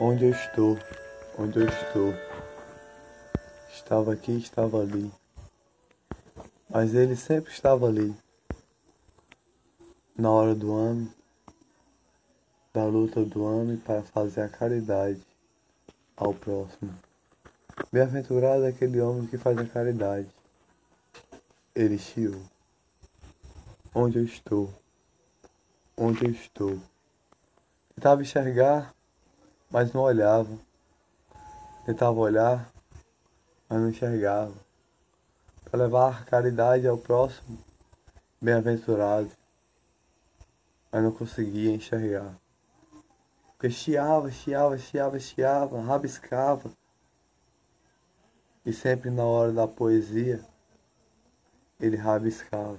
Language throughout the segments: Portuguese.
Onde eu estou? Onde eu estou? Estava aqui, estava ali. Mas ele sempre estava ali. Na hora do ano, da luta do ano e para fazer a caridade ao próximo. Bem-aventurado é aquele homem que faz a caridade. Ele chiou. Onde eu estou? Onde eu estou? Tentava enxergar, mas não olhava. Tentava olhar, mas não enxergava. Para levar caridade ao próximo, bem-aventurado, mas não conseguia enxergar. Porque chiava, chiava, chiava, chiava, rabiscava. E sempre na hora da poesia, ele rabiscava.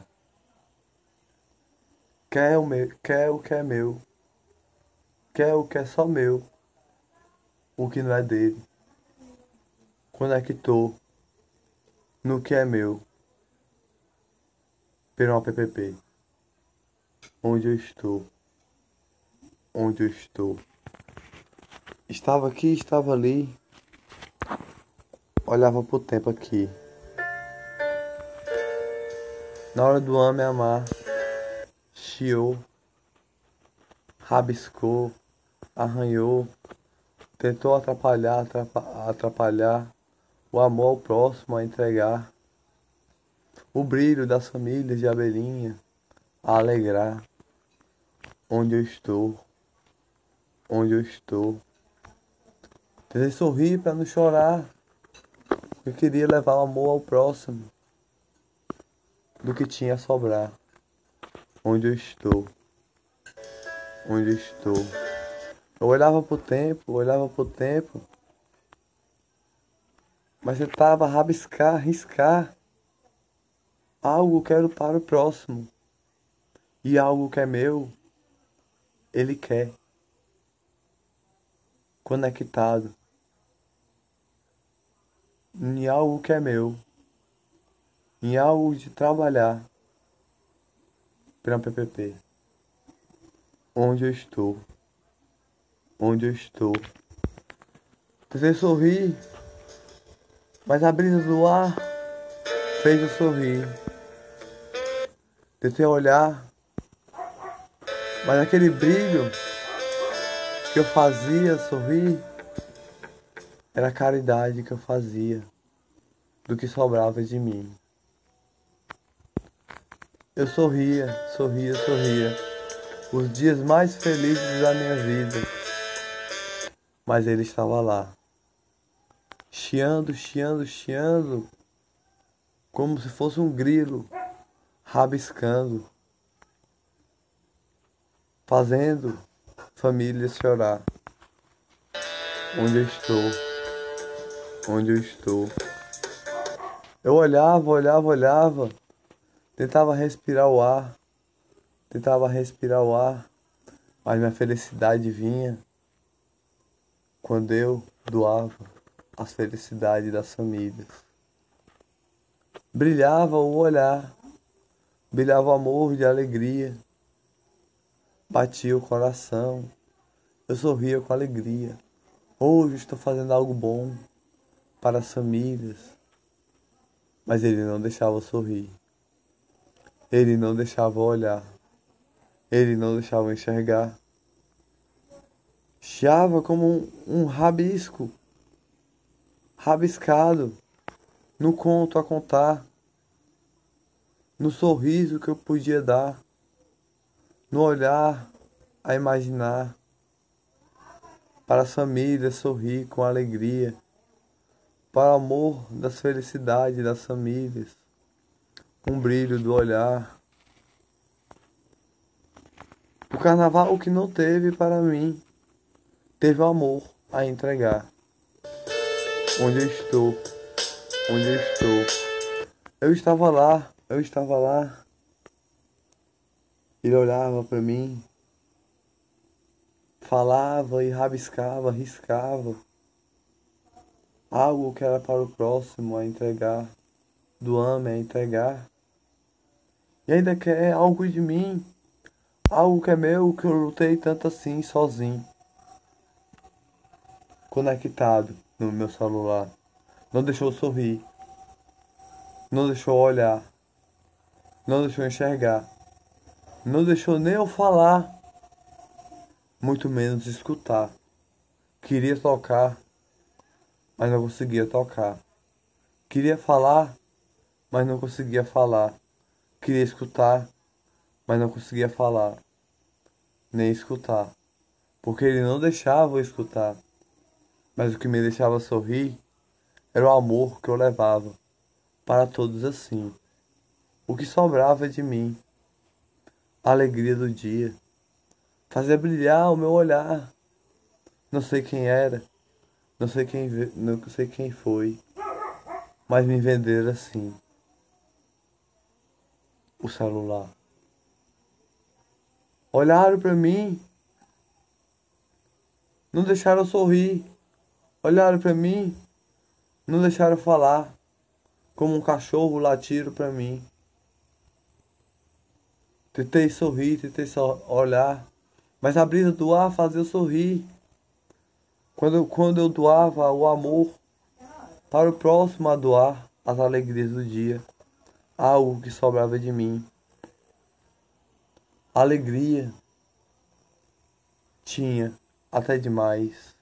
Quer o, meu, quer o que é meu, quer o que é só meu, o que não é dele. Conectou no que é meu, pelo PPP. Onde eu estou, onde eu estou. Estava aqui, estava ali, olhava pro tempo aqui. Na hora do ame amar, chiou, rabiscou, arranhou, tentou atrapalhar, atrapalhar o amor ao próximo a entregar, o brilho das famílias de abelhinha a alegrar. Onde eu estou, onde eu estou. Tentei sorrir para não chorar. Eu queria levar o amor ao próximo do que tinha a sobrar. Onde eu estou, onde eu estou. Eu olhava pro tempo, olhava pro tempo, mas eu tentava rabiscar, riscar algo que para o próximo. E algo que é meu, ele quer. Conectado em algo que é meu, em algo de trabalhar para PPP. Onde eu estou, onde eu estou. Tentei sorrir, mas a brisa do ar fez eu sorrir. Tentei olhar, mas aquele brilho que eu fazia sorrir era a caridade que eu fazia do que sobrava de mim. Eu sorria, sorria, sorria. Os dias mais felizes da minha vida. Mas ele estava lá. Chiando, chiando, chiando. Como se fosse um grilo. Rabiscando. Fazendo famílias chorar. Onde eu estou onde eu estou. Eu olhava, olhava, olhava, tentava respirar o ar, tentava respirar o ar, mas minha felicidade vinha quando eu doava as felicidades das famílias. Brilhava o olhar, brilhava o amor de alegria, batia o coração, eu sorria com alegria. Hoje estou fazendo algo bom para as famílias. Mas ele não deixava sorrir. Ele não deixava olhar. Ele não deixava enxergar. Chiava como um, um rabisco, rabiscado, no conto a contar, no sorriso que eu podia dar, no olhar a imaginar, para as famílias sorrir com alegria para o amor das felicidades das famílias, um brilho do olhar. O carnaval que não teve para mim, teve amor a entregar. Onde eu estou, onde eu estou. Eu estava lá, eu estava lá. Ele olhava para mim, falava e rabiscava, riscava algo que era para o próximo a entregar, do ame a entregar. E ainda quer algo de mim, algo que é meu, que eu lutei tanto assim sozinho. Conectado no meu celular. Não deixou sorrir. Não deixou olhar. Não deixou enxergar. Não deixou nem eu falar. Muito menos escutar. Queria tocar, mas não conseguia tocar. Queria falar, mas não conseguia falar. Queria escutar, mas não conseguia falar, nem escutar, porque ele não deixava eu escutar. Mas o que me deixava sorrir era o amor que eu levava para todos assim. O que sobrava de mim, a alegria do dia, fazia brilhar o meu olhar. Não sei quem era, não sei quem, não sei quem foi, mas me venderam assim o celular. Olharam para mim, não deixaram sorrir. Olharam para mim, não deixaram falar, como um cachorro latiram para mim. Tentei sorrir, tentei só olhar, mas a brisa do ar fazia eu sorrir. Quando, quando eu doava o amor para o próximo a doar as alegrias do dia algo que sobrava de mim. Alegria tinha até demais.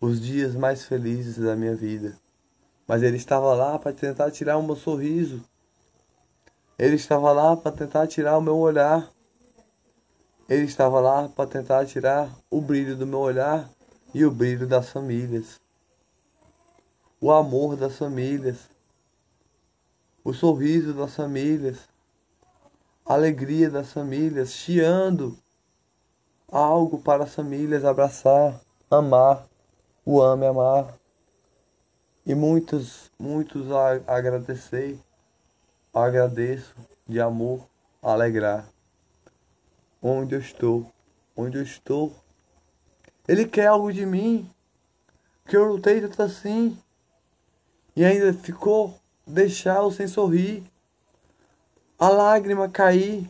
Os dias mais felizes da minha vida. Mas ele estava lá para tentar tirar o meu sorriso. Ele estava lá para tentar tirar o meu olhar. Ele estava lá para tentar tirar o brilho do meu olhar e o brilho das famílias. O amor das famílias o sorriso das famílias, a alegria das famílias, chiando algo para as famílias abraçar, amar, o ame amar. E muitos, muitos a agradecer, agradeço de amor, alegrar. Onde eu estou, onde eu estou. Ele quer algo de mim, que eu lutei tanto assim, e ainda ficou deixá-lo sem sorrir, a lágrima cair.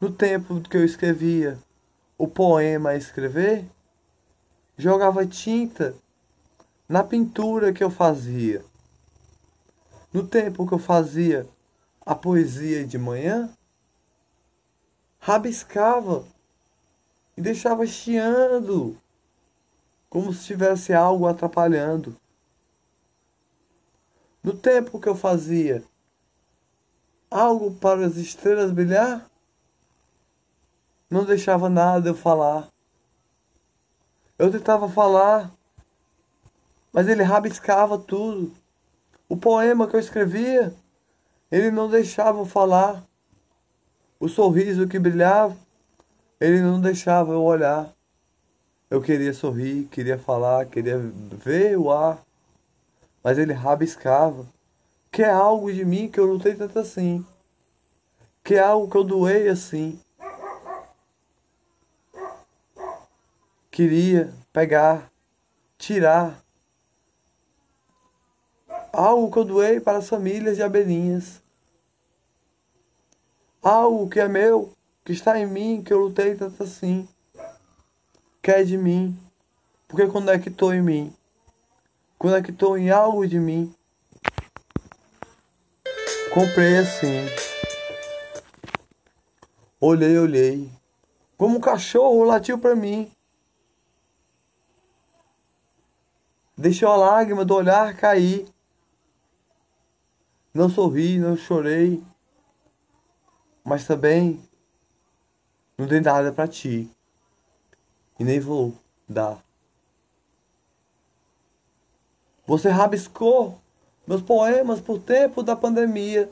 No tempo que eu escrevia o poema a escrever, jogava tinta na pintura que eu fazia. No tempo que eu fazia a poesia de manhã, rabiscava e deixava chiando, como se tivesse algo atrapalhando. No tempo que eu fazia algo para as estrelas brilhar, não deixava nada eu falar. Eu tentava falar, mas ele rabiscava tudo. O poema que eu escrevia, ele não deixava eu falar. O sorriso que brilhava, ele não deixava eu olhar. Eu queria sorrir, queria falar, queria ver o ar mas ele rabiscava. Que é algo de mim que eu lutei tanto assim. Que é algo que eu doei assim. Queria pegar, tirar. Algo que eu doei para as famílias de abelhinhas. Algo que é meu, que está em mim, que eu lutei tanto assim. Que é de mim. Porque conectou em mim conectou em algo de mim. Comprei assim. Olhei, olhei. Como um cachorro latiu para mim. Deixou a lágrima do olhar cair. Não sorri, não chorei. Mas também não dei nada para ti. E nem vou dar. Você rabiscou meus poemas por tempo da pandemia.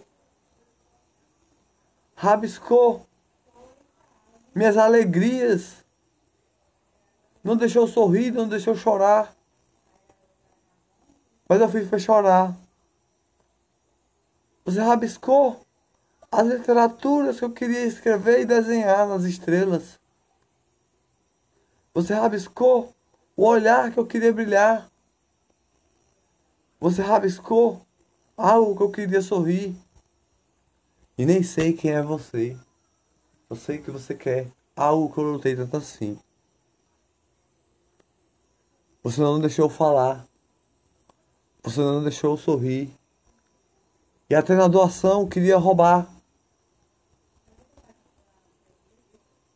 Rabiscou minhas alegrias. Não deixou sorrir, não deixou chorar. Mas eu fiz para chorar. Você rabiscou as literaturas que eu queria escrever e desenhar nas estrelas. Você rabiscou o olhar que eu queria brilhar. Você rabiscou algo que eu queria sorrir. E nem sei quem é você. Eu sei que você quer algo que eu lutei tanto assim. Você não deixou falar. Você não deixou eu sorrir. E até na doação queria roubar.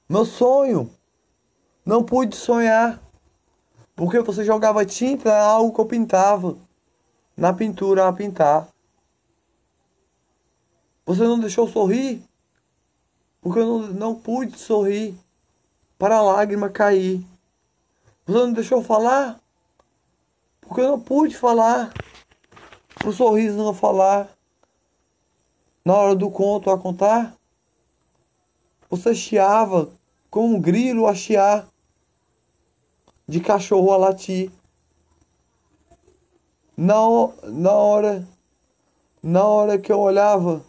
Meu sonho. Não pude sonhar. Porque você jogava tinta algo que eu pintava. Na pintura a pintar. Você não deixou eu sorrir. Porque eu não, não pude sorrir. Para a lágrima cair. Você não deixou eu falar. Porque eu não pude falar. Para o sorriso não falar. Na hora do conto a contar. Você chiava como um grilo a chiar, de cachorro a latir. Na, na hora, na hora que eu olhava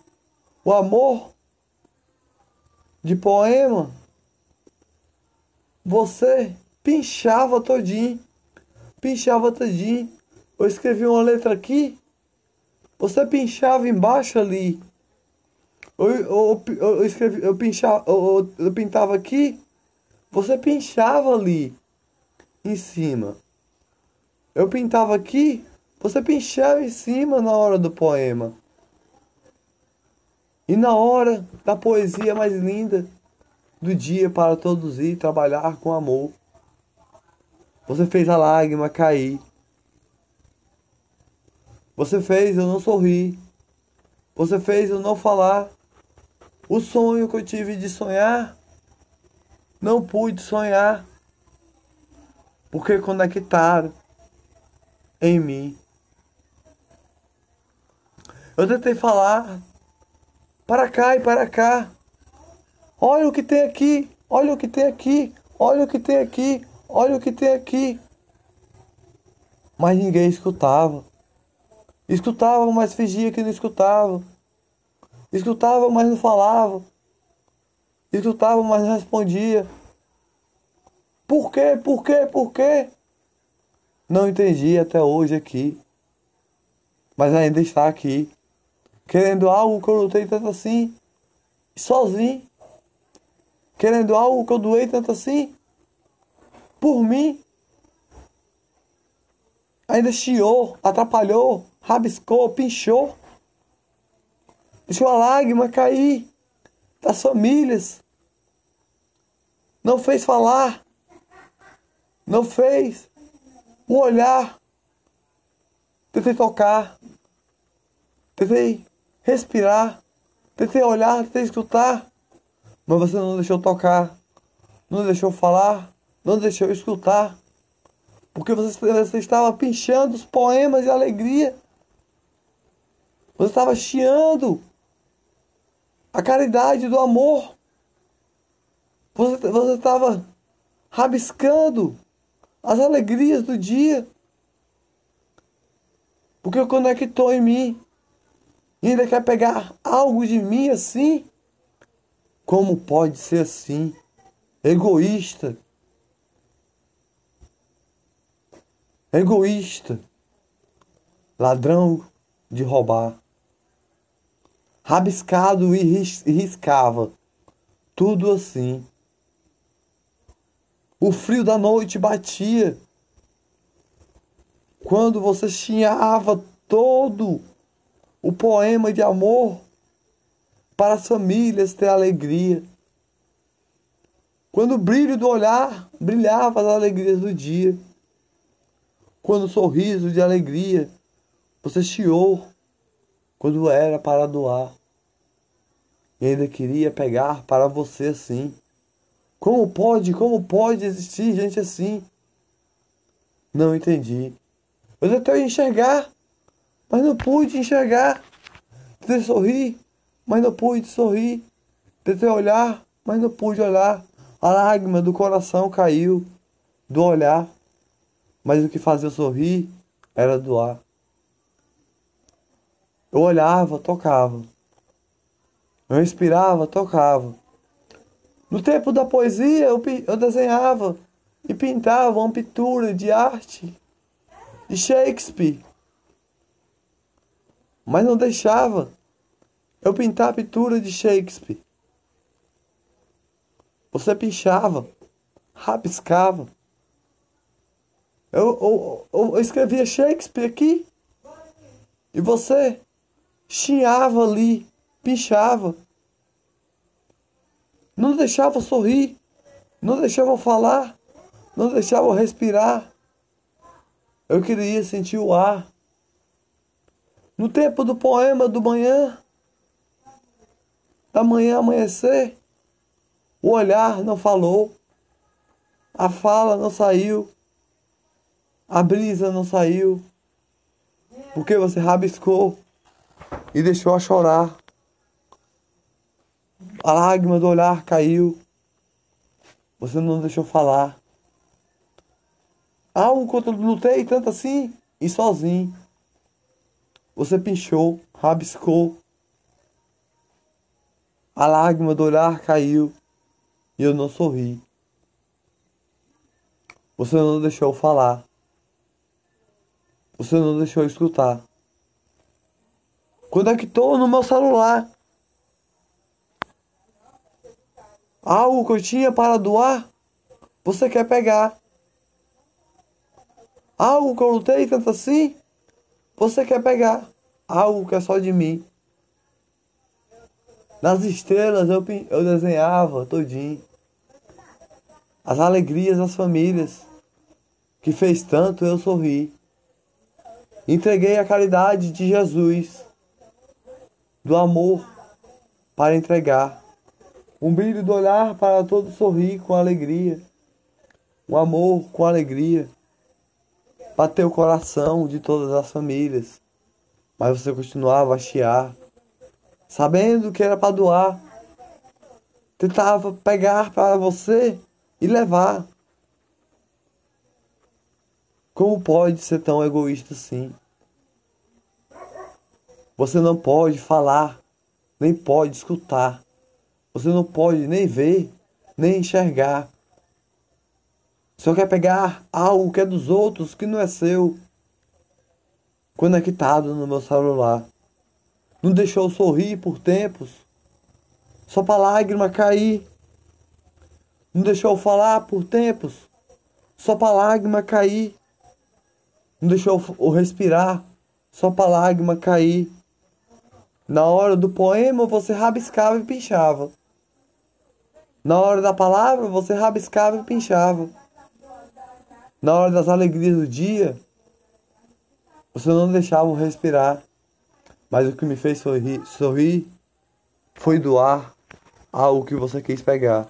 o amor de poema, você pinchava todinho, pinchava todinho. Eu escrevi uma letra aqui, você pinchava embaixo ali. Eu, eu, eu, eu escrevi, eu, pinchava, eu, eu pintava aqui, você pinchava ali em cima. Eu pintava aqui, você pinchava em cima na hora do poema. E na hora da poesia mais linda do dia para todos ir trabalhar com amor. Você fez a lágrima cair. Você fez eu não sorrir. Você fez eu não falar. O sonho que eu tive de sonhar, não pude sonhar, porque conectaram em mim. Eu tentei falar para cá e para cá. Olha o que tem aqui, olha o que tem aqui, olha o que tem aqui, olha o que tem aqui. Mas ninguém escutava. Escutava, mas fingia que não escutava. Escutava, mas não falava. Escutava, mas não respondia. Por quê? Por quê? Por quê? Não entendi até hoje aqui. Mas ainda está aqui. Querendo algo que eu lutei tanto assim. Sozinho. Querendo algo que eu doei tanto assim. Por mim. Ainda chiou, atrapalhou, rabiscou, pinchou. Deixou a lágrima cair das famílias. Não fez falar. Não fez o olhar. Tentei tocar. Tentei respirar. Tentei olhar, tentei escutar. Mas você não deixou tocar. Não deixou falar. Não deixou escutar. Porque você, você estava pinchando os poemas de alegria. Você estava chiando a caridade do amor. Você, você estava rabiscando as alegrias do dia. Porque conectou em mim. E ainda quer pegar algo de mim assim? Como pode ser assim? Egoísta. Egoísta. Ladrão de roubar rabiscado e riscava, tudo assim. O frio da noite batia. Quando você chinhava todo o poema de amor para as famílias ter alegria. Quando o brilho do olhar brilhava as alegrias do dia. Quando o sorriso de alegria você chiou quando era para doar. E ainda queria pegar para você assim. Como pode, como pode existir gente assim? Não entendi. Eu tentei enxergar, mas não pude enxergar. Tentei sorrir, mas não pude sorrir. Tentei olhar, mas não pude olhar. A lágrima do coração caiu do olhar. Mas o que fazia eu sorrir era doar. Eu olhava, tocava. Eu inspirava, tocava. No tempo da poesia, eu, eu desenhava e pintava uma pintura de arte de Shakespeare. Mas não deixava eu pintar a pintura de Shakespeare. Você pinchava, rabiscava. Eu, eu, eu escrevia Shakespeare aqui. E você chiava ali, pichava. Não deixava sorrir. Não deixava falar. Não deixava respirar. Eu queria sentir o ar. No tempo do poema do manhã, da manhã amanhecer, o olhar não falou, a fala não saiu, a brisa não saiu, porque você rabiscou e deixou a chorar. A lágrima do olhar caiu, você não deixou falar. Algo que eu lutei tanto assim e sozinho. Você pinchou, rabiscou. A lágrima do olhar caiu e eu não sorri. Você não deixou falar. Você não deixou escutar. Conectou no meu celular. Algo que eu tinha para doar, você quer pegar. Algo que eu lutei tanto assim, você quer pegar algo que é só de mim. Nas estrelas eu, eu desenhava todinho. As alegrias das famílias que fez tanto eu sorrir. Entreguei a caridade de Jesus, do amor para entregar, um brilho do olhar para todo sorrir com alegria, um amor com alegria bateu o coração de todas as famílias, mas você continuava a chiar, sabendo que era para doar. Tentava pegar para você e levar. Como pode ser tão egoísta assim? Você não pode falar, nem pode escutar. Você não pode nem ver, nem enxergar. Só quer pegar algo que é dos outros, que não é seu. Conectado no meu celular. Não deixou sorrir por tempos. Só para lágrima cair. Não deixou falar por tempos. Só para lágrima cair. Não deixou o respirar. Só para lágrima cair. Na hora do poema você rabiscava e pinchava. Na hora da palavra você rabiscava e pinchava. Na hora das alegrias do dia, você não deixava eu respirar. Mas o que me fez sorrir, sorrir foi doar algo que você quis pegar.